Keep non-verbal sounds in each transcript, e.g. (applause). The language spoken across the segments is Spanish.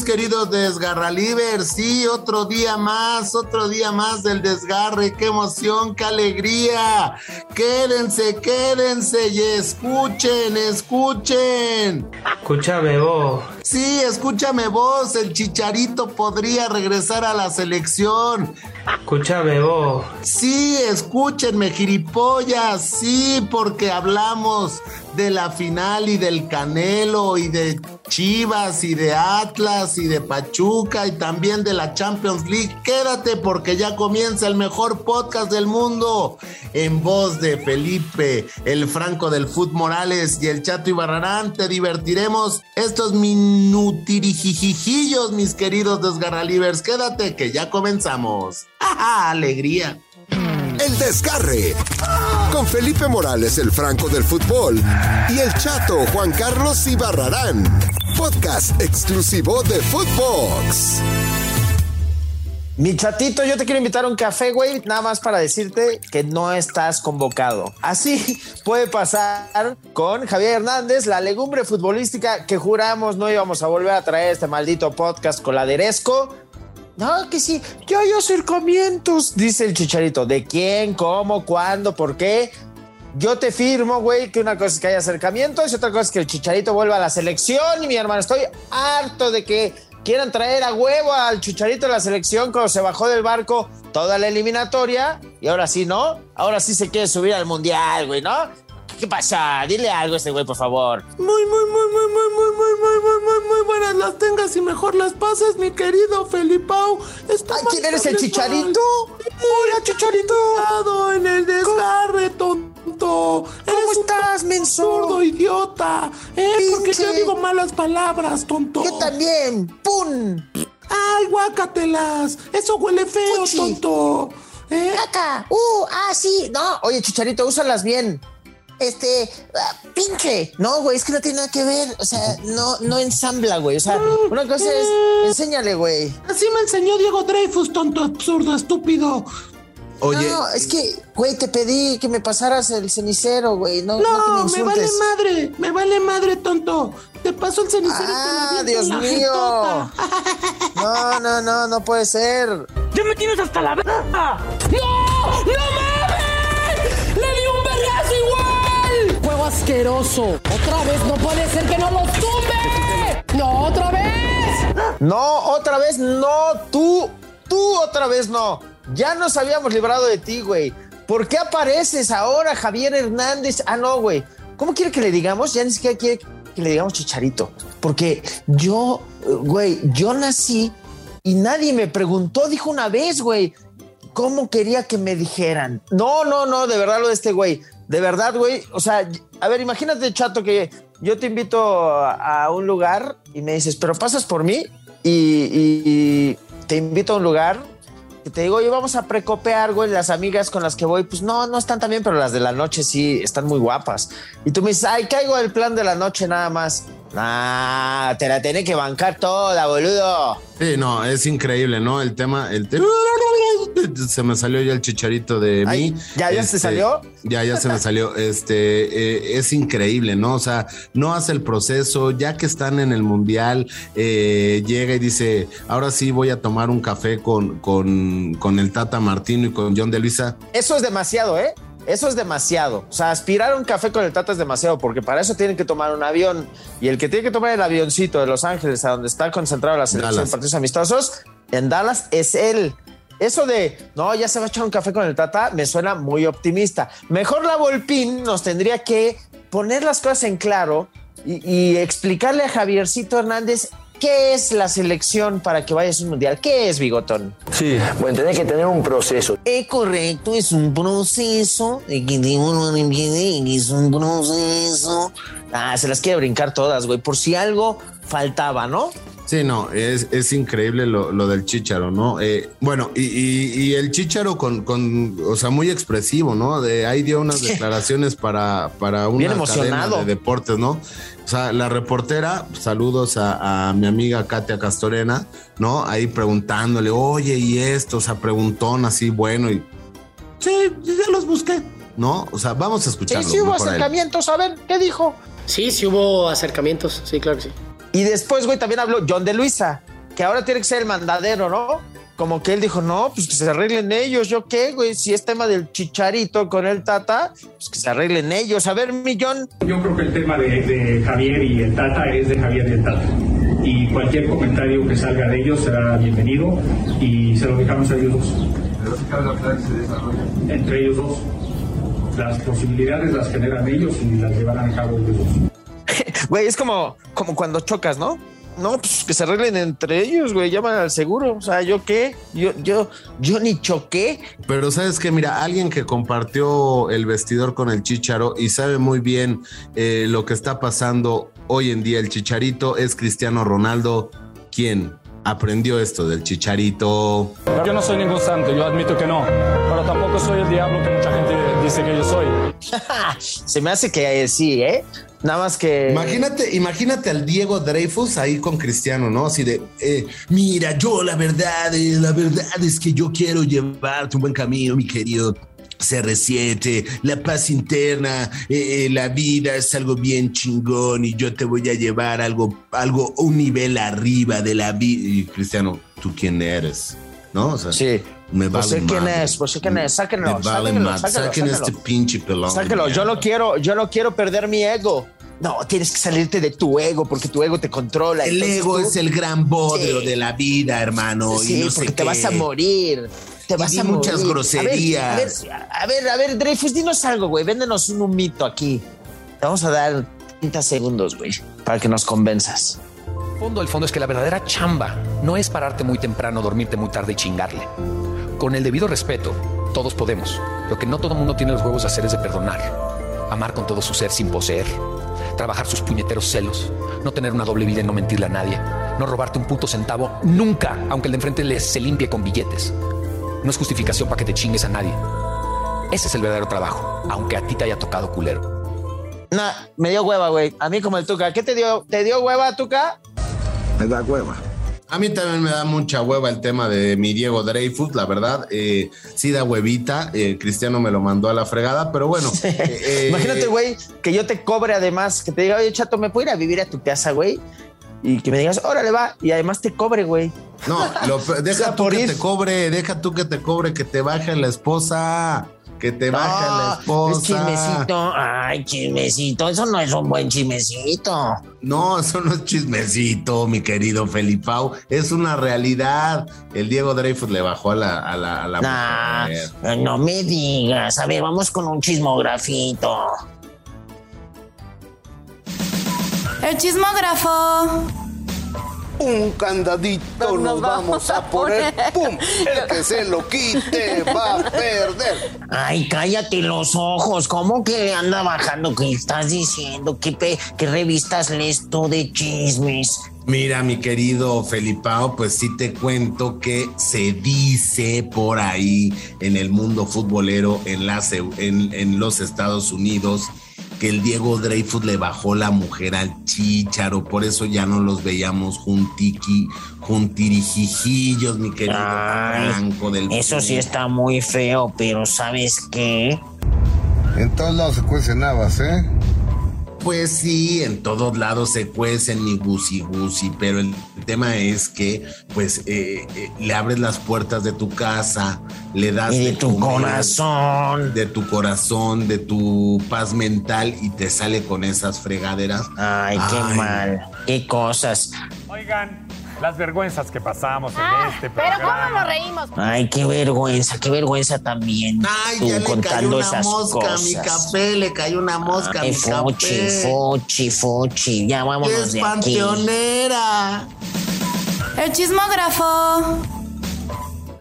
mis queridos desgarralivers, sí, otro día más, otro día más del desgarre, qué emoción, qué alegría. Quédense, quédense y escuchen, escuchen. Escúchame vos. Sí, escúchame vos, el chicharito podría regresar a la selección. Escúchame vos. Sí, escúchenme, giripollas, sí, porque hablamos de la final y del Canelo y de Chivas y de Atlas y de Pachuca y también de la Champions League. Quédate porque ya comienza el mejor podcast del mundo en voz de Felipe, el Franco del Foot Morales y el Chato Ibarrarán. Te divertiremos estos minutirijijijillos, mis queridos desgarralivers. Quédate que ya comenzamos. (laughs) ¡Ajá! ¡Alegría! El Desgarre. Con Felipe Morales, el Franco del Fútbol. Y el Chato Juan Carlos Ibarrarán. Podcast exclusivo de Footbox. Mi chatito, yo te quiero invitar a un café, güey, nada más para decirte que no estás convocado. Así (laughs) puede pasar con Javier Hernández, la legumbre futbolística que juramos no íbamos a volver a traer este maldito podcast con la Deresco. No, que sí, yo hay acercamientos, dice el chicharito. ¿De quién, cómo, cuándo, por qué? Yo te firmo, güey, que una cosa es que haya acercamientos y otra cosa es que el chicharito vuelva a la selección. Y mi hermano, estoy harto de que quieran traer a huevo al chicharito de la selección cuando se bajó del barco toda la eliminatoria. Y ahora sí, ¿no? Ahora sí se quiere subir al mundial, güey, ¿no? ¿Qué pasa? Dile algo a este güey, por favor. Muy, muy, muy, muy, muy, muy, muy, muy, muy, muy, muy buenas las tengas y mejor las pases, mi querido Felipao. Está Ay, ¿Quién eres el chicharito? Hola, chicharito. En el desgarre, tonto. ¿Cómo estás, menso? Zurdo, idiota. ¿Eh? Porque yo digo malas palabras, tonto. Yo también. ¡Pum! Ay, guácatelas. Eso huele feo, tonto. ¿Eh? ¡Caca! ¡Uh! ¡Ah, sí! No, oye, chicharito, úsalas bien. Este, ah, pinche. No, güey, es que no tiene nada que ver. O sea, no, no ensambla, güey. O sea, una cosa es, enséñale, güey. Así me enseñó Diego Dreyfus, tonto, absurdo, estúpido. Oye, No, es que, güey, te pedí que me pasaras el cenicero, güey. No, no, No, que me vale madre, me vale madre, tonto. Te paso el cenicero Ah, Dios mío. jetota. No, no, no, no puede ser. ¡Ya me tienes hasta la verga! ¡No! ¡No mames! Asqueroso! ¡Otra vez! ¡No puede ser que no lo tumbe! ¡No, otra vez! No, otra vez no, tú, tú otra vez no. Ya nos habíamos librado de ti, güey. ¿Por qué apareces ahora, Javier Hernández? Ah, no, güey. ¿Cómo quiere que le digamos? Ya ni siquiera quiere que le digamos chicharito. Porque yo, güey, yo nací y nadie me preguntó, dijo una vez, güey, cómo quería que me dijeran. No, no, no, de verdad lo de este güey. De verdad, güey. O sea, a ver, imagínate, chato, que yo te invito a, un lugar y me dices, pero pasas por mí y te invito a un lugar que te digo, oye, vamos a precopear, güey, las amigas con las que voy, pues no, no están tan bien, pero las de la noche sí están muy guapas. Y tú me dices, ay, caigo el plan de la noche nada más. Ah, te la tenés que bancar toda, boludo. Sí, no, es increíble, ¿no? El tema, el tema. (laughs) Se me salió ya el chicharito de Ay, mí. ¿ya- ya se salió? Ya, ya se me salió. (laughs) Este, eh, es increíble, ¿no? O sea, no hace el proceso, ya que están en el mundial, eh, llega y dice, ahora sí voy a tomar un café con, con, con el Tata Martino y con John de Luisa. Eso es demasiado, ¿eh? Eso es demasiado. O sea, aspirar a un café con el Tata es demasiado, porque para eso tienen que tomar un avión. Y el que tiene que tomar el avioncito de Los Ángeles, a donde está concentrada la selección Dallas. de partidos amistosos, en Dallas es él. Eso de, no, ya se va a echar un café con el Tata, me suena muy optimista. Mejor la Volpín nos tendría que poner las cosas en claro y, y explicarle a Javiercito Hernández qué es la selección para que vayas a un mundial. ¿Qué es, Bigotón? Sí, bueno, tenés que tener un proceso. Es correcto, es un proceso. Es un proceso. Ah, se las quiere brincar todas, güey. Por si algo faltaba, ¿no? Sí, no, es, es increíble lo, lo del Chicharo, ¿no? Eh, bueno, y, y- y el Chicharo con, con, o sea, muy expresivo, ¿no? De ahí dio unas (laughs) declaraciones para, para una Bien cadena emocionado. de deportes, ¿no? O sea, la reportera, saludos a, a mi amiga Katia Castorena, ¿no? Ahí preguntándole, oye, y esto, o sea, preguntón así, bueno, y, Sí, ya los busqué. ¿no? O sea, vamos a Sí, escucharlo. sí hubo a él. acercamientos. A ver, ¿qué dijo? Sí, sí hubo acercamientos, sí, claro que sí. Y después, güey, también habló John de Luisa, que ahora tiene que ser el mandadero, ¿no? Como que él dijo, no, pues que se arreglen ellos. ¿Yo qué, güey? Si es tema del chicharito con el Tata, pues que se arreglen ellos. A ver, mi John. Yo creo que el tema de, de Javier y el Tata es de Javier y el Tata. Y cualquier comentario que salga de ellos será bienvenido y se lo dejamos a ellos dos. Entre ellos dos. Las posibilidades las generan ellos y las llevarán a cabo ellos dos. (laughs) Güey, es como, como cuando chocas, ¿no? No, pues que se arreglen entre ellos, güey. Llaman al seguro. O sea, ¿yo qué? Yo, yo, yo ni choqué. Pero sabes que, mira, alguien que compartió el vestidor con el Chicharo y sabe muy bien eh, lo que está pasando hoy en día el Chicharito es Cristiano Ronaldo, quien aprendió esto del Chicharito. Yo no soy ningún santo, yo admito que no, pero tampoco soy el diablo que mucha gente dice que yo soy. (laughs) Se me hace que eh, sí, ¿eh? Nada más que. Imagínate, imagínate al Diego Dreyfus ahí con Cristiano, ¿no? Así de, eh, mira, yo la verdad, eh, la verdad es que yo quiero llevarte un buen camino, mi querido CR7, la paz interna, eh, eh, la vida es algo bien chingón y yo te voy a llevar algo, algo, un nivel arriba de la vida. Y Cristiano, ¿tú quién eres? ¿No? O sea, Sí. Me Pues vale sé quién madre. es, pues sé quién es, sáquenlo, Me vale sáquenlo, sáquenlo, Saquen sáquenlo. este pinche pelón. Sáquelo, de yo no mierda. quiero, yo no quiero perder mi ego. No, tienes que salirte de tu ego porque tu ego te controla. El Entonces ego tú- es el gran bodrio Sí. de la vida, hermano. Sí, y no sé porque te qué. vas a morir. Te Y vas di a morir. muchas ver, groserías. A ver, a ver, a ver, Dreyfus, dinos algo, güey. Véndenos un humito aquí. Te vamos a dar 30 segundos, güey, para que nos convenzas. fondo, el fondo es que la verdadera chamba no es pararte muy temprano, dormirte muy tarde y chingarle. Con el debido respeto, todos podemos. Lo que no todo mundo tiene los huevos de hacer es de perdonar. Amar con todo su ser sin poseer. Trabajar sus puñeteros celos. No tener una doble vida y no mentirle a nadie. No robarte un puto centavo nunca, aunque el de enfrente le se limpie con billetes. No es justificación para que te chingues a nadie. Ese es el verdadero trabajo, aunque a ti te haya tocado culero. Nah, me dio hueva, güey. A mí como el Tuca. ¿Qué te dio? ¿Te dio hueva, Tuca? Me da hueva. A mí también me da mucha hueva el tema de mi Diego Dreyfus, la verdad. Eh, sí da huevita. eh, Cristiano me lo mandó a la fregada, pero bueno. (laughs) eh, eh, Imagínate, güey, que yo te cobre además, que te diga, oye, chato, ¿me puedo ir a vivir a tu casa, güey? Y que me digas, órale, va. Y además te cobre, güey. No, lo- (laughs) O deja sea, tú que ir. te cobre, deja tú que te cobre, que te baje la esposa. Que te baje la No, esposa. es chismecito. Ay, chismecito. Eso no es un buen chismecito. No, eso no es chismecito, mi querido Felipao. Es una realidad. El Diego Dreyfus le bajó a la, a la, a la Nah, mujer. no me digas. A ver, vamos con un chismografito. El chismógrafo. Un candadito nos vamos a poner. ¡Pum! El que se lo quite va a perder. Ay, cállate los ojos. ¿Cómo que anda bajando? ¿Qué estás diciendo? ¿Qué, pe- qué revistas lees tú de chismes? Mira, mi querido Felipao, pues sí te cuento que se dice por ahí en el mundo futbolero en, las en, en los Estados Unidos que el Diego Dreyfus le bajó la mujer al chícharo, por eso ya no los veíamos juntiqui, juntirijijillos, mi querido Ay, Franco del Eso sí está muy feo, pero ¿sabes qué? En todos lados se cuecen habas, ¿eh? Pues sí, en todos lados se cuecen mi gusi gusi, pero el tema es que, pues, eh, eh, le abres las puertas de tu casa, le das Y de tu comer, corazón. de tu corazón, de tu paz mental y te sale con esas fregaderas. Ay, qué Ay. mal. Qué cosas. Oigan, las vergüenzas que pasamos en Ah, este pero programa. ¿cómo nos reímos? Ay, qué vergüenza, qué vergüenza también. Ay, tú ya le cayó contando una esas mosca a mi cosas. café, le cayó una mosca a Ay, mi fuchi, café. fuchi, fuchi. Ya vámonos Es de aquí. panteonera. El chismógrafo.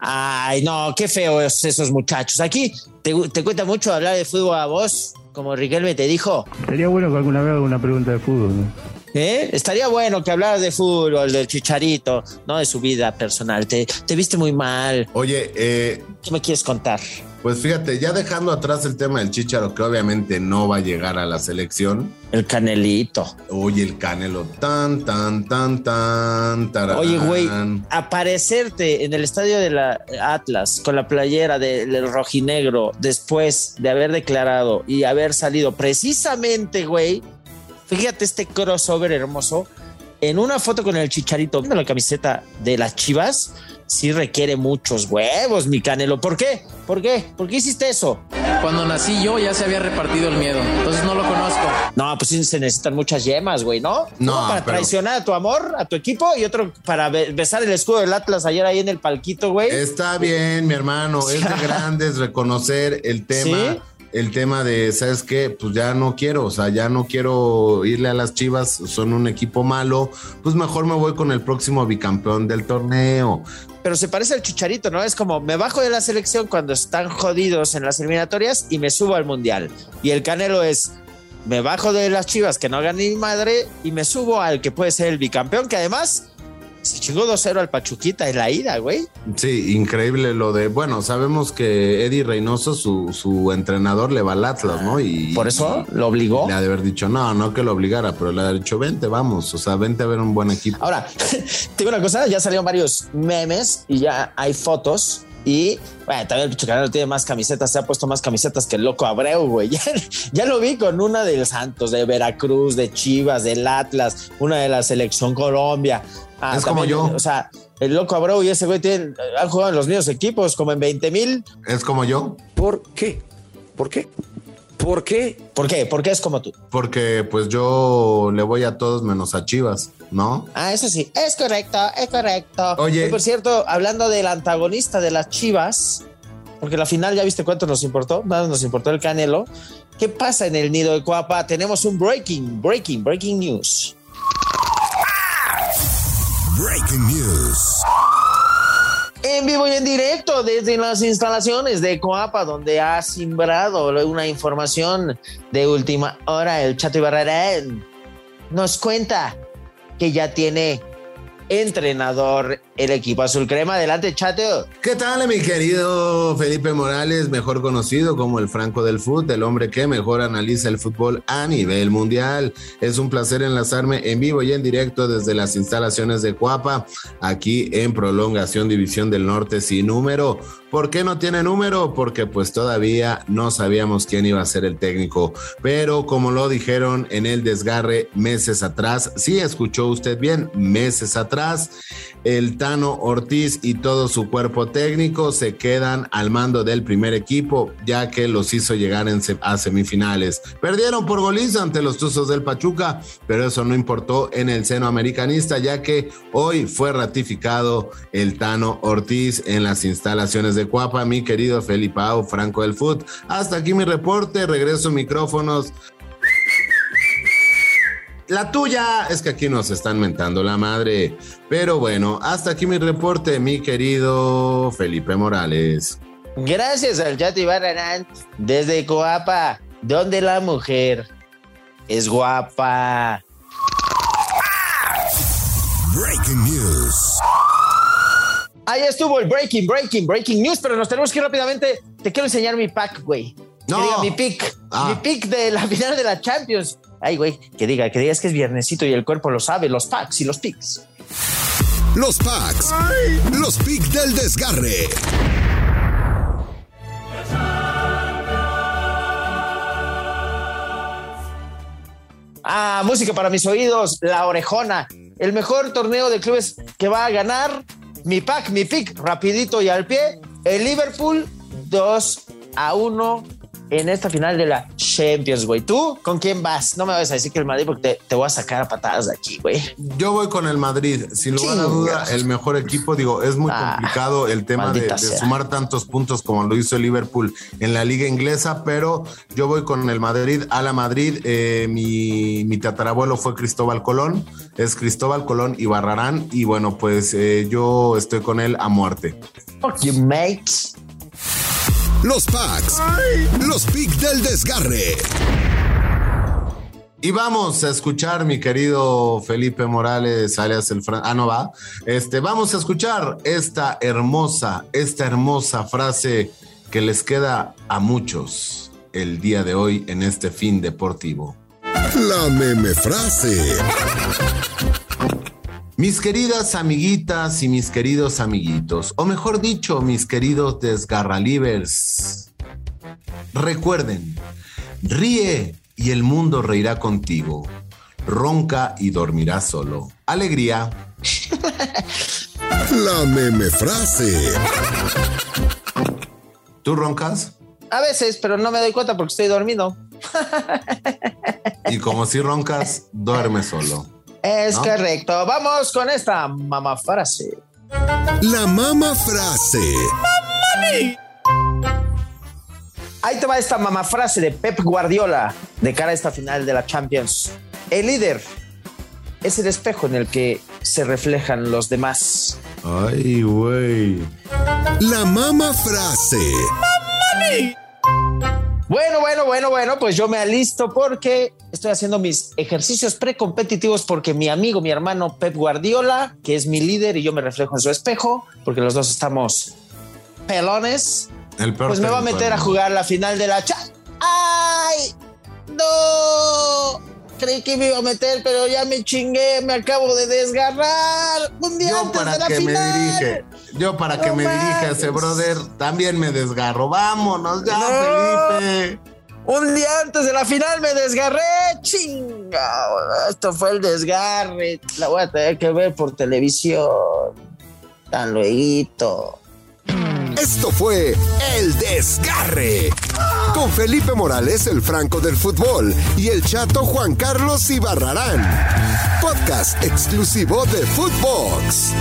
Ay, no, qué feos esos muchachos. Aquí te, te cuenta mucho hablar de fútbol a vos, como Riquelme te dijo. Sería bueno que alguna vez haga una pregunta de fútbol. ¿Eh? Estaría bueno que hablaras de fútbol, del chicharito, no de su vida personal. Te, te viste muy mal. Oye, eh, ¿Qué me quieres contar? pues fíjate, ya dejando atrás el tema del Chicharo, que obviamente no va a llegar a la selección. El canelito. Oye, el canelo, tan, tan, tan, tan, tararán. Oye, güey, aparecerte en el estadio de la Atlas con la playera del del rojinegro después de haber declarado y haber salido precisamente, güey, Fíjate este crossover hermoso. En una foto con el chicharito, viendo la camiseta de las chivas, sí requiere muchos huevos, mi canelo. ¿Por qué? ¿Por qué? ¿Por qué hiciste eso? Cuando nací yo ya se había repartido el miedo, entonces no lo conozco. No, pues sí se necesitan muchas yemas, güey, ¿no? No, Uno para pero- traicionar a tu amor, a tu equipo, y otro para be- besar el escudo del Atlas ayer ahí en el palquito, güey. Está bien, mi hermano. Es de (laughs) grandes reconocer el tema. ¿Sí? El tema de, ¿sabes qué? Pues ya no quiero, o sea, ya no quiero irle a las Chivas, son un equipo malo, pues mejor me voy con el próximo bicampeón del torneo. Pero se parece al chicharito, ¿no? Es como me bajo de la selección cuando están jodidos en las eliminatorias y me subo al mundial. Y el canelo es me bajo de las chivas que no hagan ni madre y me subo al que puede ser el bicampeón, que además se chingó 2-0 al Pachuquita en la ida, güey. Sí, increíble lo de, bueno, sabemos que Eddie Reynoso, su, su entrenador, le va al Atlas, ¿no? Y Por eso lo obligó. le ha de haber dicho, no, no que lo obligara, pero le ha dicho, vente, vamos, o sea, vente a ver un buen equipo. Ahora, (laughs) te digo una cosa, ya salieron varios memes y ya hay fotos. Y bueno, también el Picho Canelo tiene más camisetas, se ha puesto más camisetas que el loco Abreu, güey. (laughs) Ya, ya lo vi con una del Santos, de Veracruz, de Chivas, del Atlas, una de la Selección Colombia. Ah, Es como yo. O sea, el loco Abreu y ese güey tienen, han jugado en los mismos equipos, como en 20 mil. Es como yo, ¿Por qué? ¿Por qué? ¿Por qué? ¿Por qué? ¿Por qué es como tú? porque pues yo le voy a todos menos a Chivas, ¿no? Ah, eso sí, es correcto, es correcto. Oye. Y por cierto, hablando del antagonista de las Chivas, porque la final ya viste cuánto nos importó, nada nos importó el Canelo. ¿Qué pasa en el nido de Cuapa? Tenemos un breaking, breaking, breaking news. Breaking News. En vivo y en directo desde las instalaciones de Coapa, donde ha simbrado una información de última hora. El Chato Ibarrarán nos cuenta que ya tiene entrenador el equipo azul crema. Adelante, Chato. ¿Qué tal, mi querido Felipe Morales, mejor conocido como el Franco del Fútbol, el hombre que mejor analiza el fútbol a nivel mundial? Es un placer enlazarme en vivo y en directo desde las instalaciones de Cuapa, aquí en Prolongación División del Norte sin número. ¿Por qué no tiene número? Porque pues todavía no sabíamos quién iba a ser el técnico, pero como lo dijeron en el desgarre meses atrás, sí escuchó usted bien, meses atrás, el Tano Ortiz y todo su cuerpo técnico se quedan al mando del primer equipo, ya que los hizo llegar a semifinales. Perdieron por goliza ante los Tuzos del Pachuca, pero eso no importó en el seno americanista, ya que hoy fue ratificado el Tano Ortiz en las instalaciones de Cuapa, mi querido Felipao Franco del Foot. Hasta aquí mi reporte, regreso micrófonos. La tuya es que aquí nos están mentando la madre. Pero bueno, hasta aquí mi reporte, mi querido Felipe Morales. Gracias al Chato Ibarrarán desde Coapa, donde la mujer es guapa. Breaking News. Ahí estuvo el breaking, breaking, breaking news, pero nos tenemos que ir rápidamente. Te quiero enseñar mi pack, güey. No. Que diga mi pick. Ah. Mi pick de la (laughs) final de la Champions. Ay, güey, que diga, que digas que es viernesito y el cuerpo lo sabe, los packs y los picks. Los packs. Los picks del desgarre. Ah, música para mis oídos, la orejona. El mejor torneo de clubes que va a ganar. Mi pack, mi pick, rapidito y al pie. El Liverpool 2 a 1 en esta final de la Champions, güey. ¿Tú con quién vas? No me vas a decir que el Madrid porque te, te voy a sacar a patadas de aquí, güey. Yo voy con el Madrid, sin lugar a duda, el mejor equipo. Digo, es muy Ah, complicado el tema de, sumar tantos puntos como lo hizo el Liverpool en la liga inglesa, pero yo voy con el Madrid. A la Madrid, eh, mi, mi tatarabuelo fue Cristóbal Colón, es Cristóbal Colón y Barrarán, y bueno, pues eh, yo estoy con él a muerte. Fuck you, mates. Los packs. Los picks del desgarre. Y vamos a escuchar, mi querido Felipe Morales, alias el Fran. Ah, no va. Este, vamos a escuchar esta hermosa, esta hermosa frase que les queda a muchos el día de hoy en este fin deportivo. La meme frase. Mis queridas amiguitas y mis queridos amiguitos, o mejor dicho, mis queridos desgarralivers, recuerden, ríe y el mundo reirá contigo. ronca y dormirá solo. Alegría. (laughs) La meme frase. ¿Tú roncas? A veces, pero no me doy cuenta porque estoy dormido. Y como si roncas, duerme solo. Es ¿No? correcto. Vamos con esta mamá frase. La mama frase. Ahí te va esta mamá frase de Pep Guardiola de cara a esta final de la Champions. El líder es el espejo en el que se reflejan los demás. Ay, güey. La mama frase. Bueno, bueno, bueno, bueno, pues yo me alisto porque estoy haciendo mis ejercicios precompetitivos porque mi amigo, mi hermano Pep Guardiola, que es mi líder y yo me reflejo en su espejo, porque los dos estamos pelones, El peor pues me va a meter a jugar la final de la cha. ¡Ay! ¡No! Creí que me iba a meter, pero ya me chingué, me acabo de desgarrar. Un día Yo antes de para la que me final. dirige, yo para que me dirija ese brother, también me desgarro. Vámonos ya, No. Felipe. Un día antes de la final me desgarré. Chinga. Esto fue el desgarre. La voy a tener que ver por televisión. Tan luego. Esto fue El Desgarre. Con Felipe Morales, el Franco del Fútbol, y el chato Juan Carlos Ibarrarán. Podcast exclusivo de Footbox.